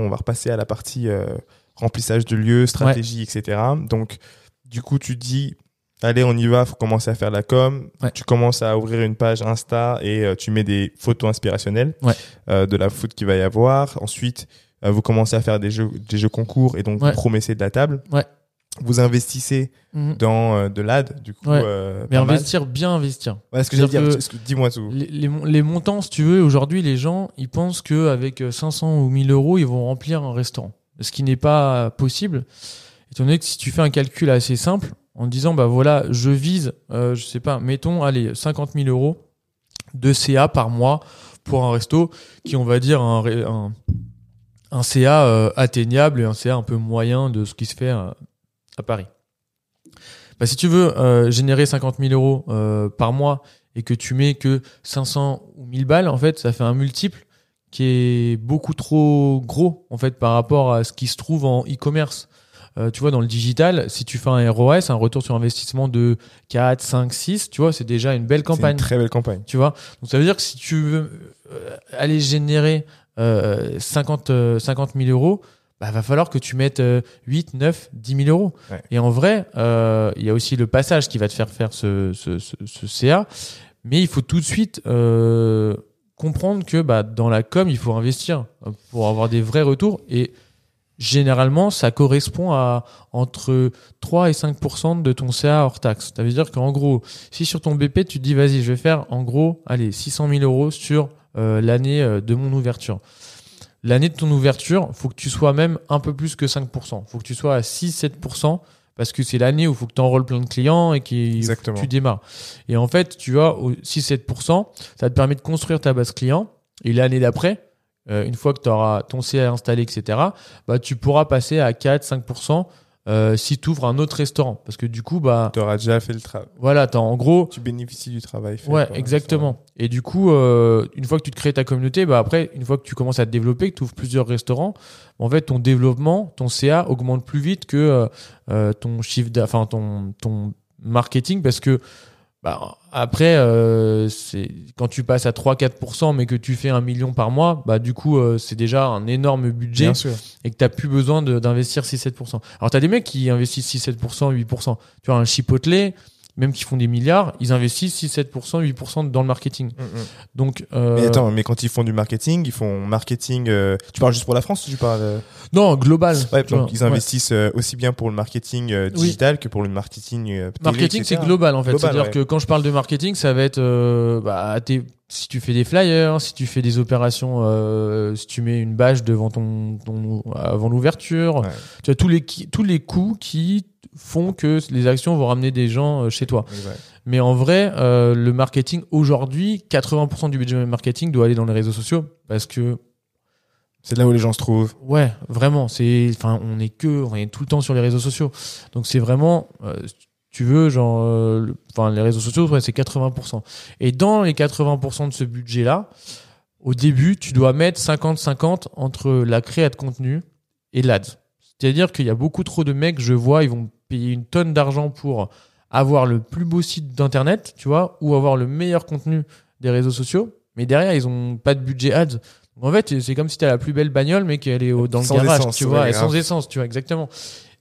On va repasser à la partie euh, remplissage de lieux, stratégie, etc. Donc, du coup, tu dis, allez, on y va, faut commencer à faire la com. Ouais. Tu commences à ouvrir une page Insta et euh, tu mets des photos inspirationnelles Ouais. euh, de la foot qu'il va y avoir. Ensuite, euh, vous commencez à faire des jeux, des jeux concours et donc vous promettez de la table. Vous investissez Mhm. dans euh, de l'ad, du coup. Ouais. euh, Mais mal. investir, bien investir. Ouais, ce que j'allais dire, que- que- dis-moi tout. Les, les les montants, si tu veux, aujourd'hui, les gens, ils pensent qu'avec 500 ou 1000 euros, ils vont remplir un restaurant. Ce qui n'est pas possible. Étant donné que si tu fais un calcul assez simple, en disant, bah voilà, je vise, euh, je sais pas, mettons, allez, 50 000 euros de CA par mois pour un resto qui, on va dire, un, un, un CA euh, atteignable et un CA un peu moyen de ce qui se fait euh, à Paris. Bah, si tu veux euh, générer 50 000 euros euh, par mois et que tu mets que 500 ou 1000 balles, en fait, ça fait un multiple qui est beaucoup trop gros, en fait, par rapport à ce qui se trouve en e-commerce. Euh, tu vois, dans le digital, si tu fais un ROS, un retour sur investissement de 4, 5, 6, tu vois, c'est déjà une belle une campagne. très belle campagne. Tu vois? Donc ça veut dire que si tu veux euh, aller générer euh, 50, euh, 50 000 euros, bah, va falloir que tu mettes euh, 8, 9, 10 000 euros. Ouais. Et en vrai, euh, il y a aussi le passage qui va te faire faire ce, ce, ce, ce CA. Mais il faut tout de suite euh, comprendre que bah, dans la com, il faut investir euh, pour avoir des vrais retours. Et généralement, ça correspond à entre 3 et 5% de ton CA hors taxe. Ça veut dire qu'en gros, si sur ton BP, tu te dis, vas-y, je vais faire en gros, allez, 600 000 euros sur euh, l'année euh, de mon ouverture. L'année de ton ouverture, faut que tu sois même un peu plus que 5%. faut que tu sois à 6-7% parce que c'est l'année où il faut que tu enrôles plein de clients et que Exactement. tu démarres. Et en fait, tu vois, au 6-7%, ça te permet de construire ta base client. Et l'année d'après, euh, une fois que tu auras ton CA installé, etc., bah, tu pourras passer à 4-5% euh, si tu ouvres un autre restaurant. Parce que du coup, bah, Tu auras déjà fait le travail. voilà, t'as en gros, Tu bénéficies du travail fait. Ouais, exactement. Et du coup, euh, une fois que tu te crées ta communauté, bah après, une fois que tu commences à te développer, que tu ouvres plusieurs restaurants, en fait, ton développement, ton CA augmente plus vite que euh, ton chiffre, d'a- enfin ton ton marketing, parce que bah, après, euh, c'est quand tu passes à 3-4%, mais que tu fais un million par mois, bah du coup, euh, c'est déjà un énorme budget Bien sûr. et que tu plus besoin d'investir 6-7%. Alors, tu as des mecs qui investissent 6-7%, 8%. Tu vois, un Chipotle, même qui font des milliards, ils investissent 6-7%, 8% dans le marketing. Mm, mm. Donc, euh, Mais attends, mais quand ils font du marketing, ils font marketing. euh, Tu parles juste pour la France ou tu parles euh, non, global. Ouais, donc ils investissent euh, aussi bien pour le marketing euh, Oui. digital que pour le marketing euh, télé, Marketing, c'est global en fait. C'est-à-dire ouais. que quand je parle de marketing, ça va être euh, bah, tes- si tu fais des flyers, si tu fais des opérations, euh, si tu mets une bâche devant ton, ton avant l'ouverture, Ouais. tu as tous les tous les coûts qui font que les actions vont ramener des gens euh, chez toi. Ouais. Mais en vrai, euh, le marketing aujourd'hui, 80% du budget marketing doit aller dans les réseaux sociaux parce que C'est là où les gens se trouvent. ouais, vraiment, c'est enfin on est que on est tout le temps sur les réseaux sociaux. Donc c'est vraiment euh, tu veux genre euh, le- enfin les réseaux sociaux ouais, c'est 80%. Et dans les 80% de ce budget là, au début, tu dois mettre 50-50 entre la créa de contenu et l'ads. C'est-à-dire qu'il y a beaucoup trop de mecs, je vois, ils vont payer une tonne d'argent pour avoir le plus beau site d'internet, tu vois, ou avoir le meilleur contenu des réseaux sociaux, mais derrière, ils ont pas de budget ads. En fait, c'est comme si tu as la plus belle bagnole, mais qu'elle est au- dans le garage, essence, tu ouais, vois, et sans essence, tu vois, exactement.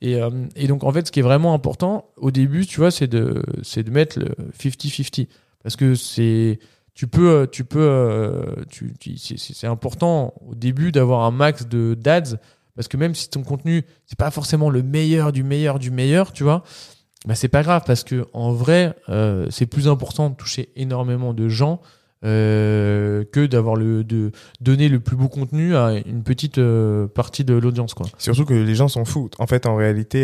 Et, euh, et donc, en fait, ce qui est vraiment important au début, tu vois, c'est de, c'est de mettre le 50-50. Parce que c'est, tu peux, tu peux, euh, tu, tu- c'est important au début d'avoir un max de d'ads parce que même si ton contenu c'est pas forcément le meilleur du meilleur du meilleur, tu vois, bah c'est pas grave parce que en vrai euh, c'est plus important de toucher énormément de gens euh, que d'avoir le de donner le plus beau contenu à une petite euh, partie de l'audience quoi. Surtout que les gens s'en foutent. En fait, en réalité,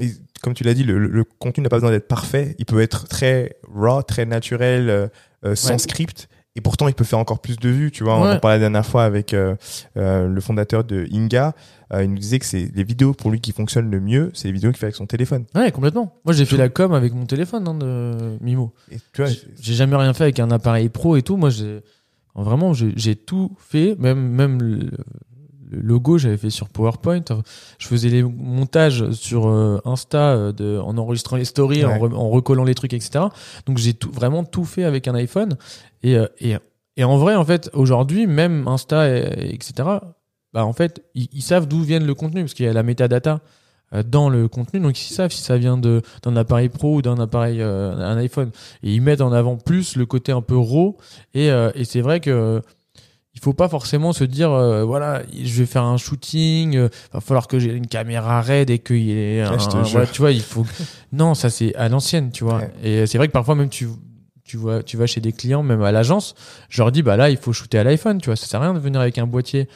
ils- comme tu l'as dit, le, contenu n'a pas besoin d'être parfait. Il peut être très raw, très naturel, sans Ouais. script. Et pourtant, il peut faire encore plus de vues. Tu vois, on en parlait la dernière fois avec euh, euh, le fondateur de Inga. Euh, il nous disait que c'est les vidéos pour lui qui fonctionnent le mieux, c'est les vidéos qu'il fait avec son téléphone. Ouais, complètement. Moi j'ai fait la com avec mon téléphone hein, de Mimo. J'ai- jamais rien fait avec un appareil pro et tout. Moi, j'ai vraiment, j'ai j'ai tout fait, même même le, le logo, j'avais fait sur PowerPoint. Je faisais les montages sur euh, Insta euh, de, en enregistrant les stories, en, Ouais. re- en recollant les trucs, etc. Donc j'ai tout, vraiment tout fait avec un iPhone. Et, euh, et, et en vrai, en fait, aujourd'hui, même Insta, et, etc. bah en fait, ils, ils savent d'où vient le contenu parce qu'il y a la metadata dans le contenu, donc ils savent si ça vient de d'un appareil pro ou d'un appareil euh, un iPhone. Et ils mettent en avant plus le côté un peu raw. Et, euh, et c'est vrai que faut pas forcément se dire euh, voilà je vais faire un shooting euh, va falloir que j'ai une caméra raide et qu'il y ait un, un- voilà, tu vois il faut non ça c'est à l'ancienne tu vois. Ouais. et c'est vrai que parfois même tu tu vois tu vas chez des clients même à l'agence je leur dis bah là il faut shooter à l'iPhone tu vois ça sert à rien de venir avec un boîtier.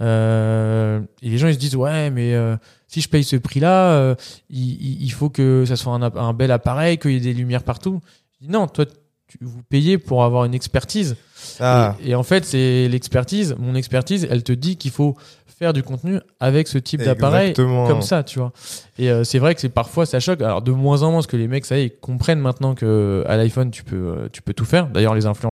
Euh, et les gens ils se disent ouais mais euh, si je paye ce prix là il, faut que ça soit un, un bel appareil qu'il y ait des lumières partout. Non toi vous payez pour avoir une expertise Ah, et, et en fait, c'est l'expertise. Mon expertise, elle te dit qu'il faut faire du contenu avec ce type d'appareil comme ça, tu vois. Et euh, c'est vrai que c'est parfois ça choque. Alors de moins en moins, parce que les mecs, ça y est, ils comprennent maintenant que à l'iPhone, tu peux, euh, tu peux tout faire. D'ailleurs, les influenceurs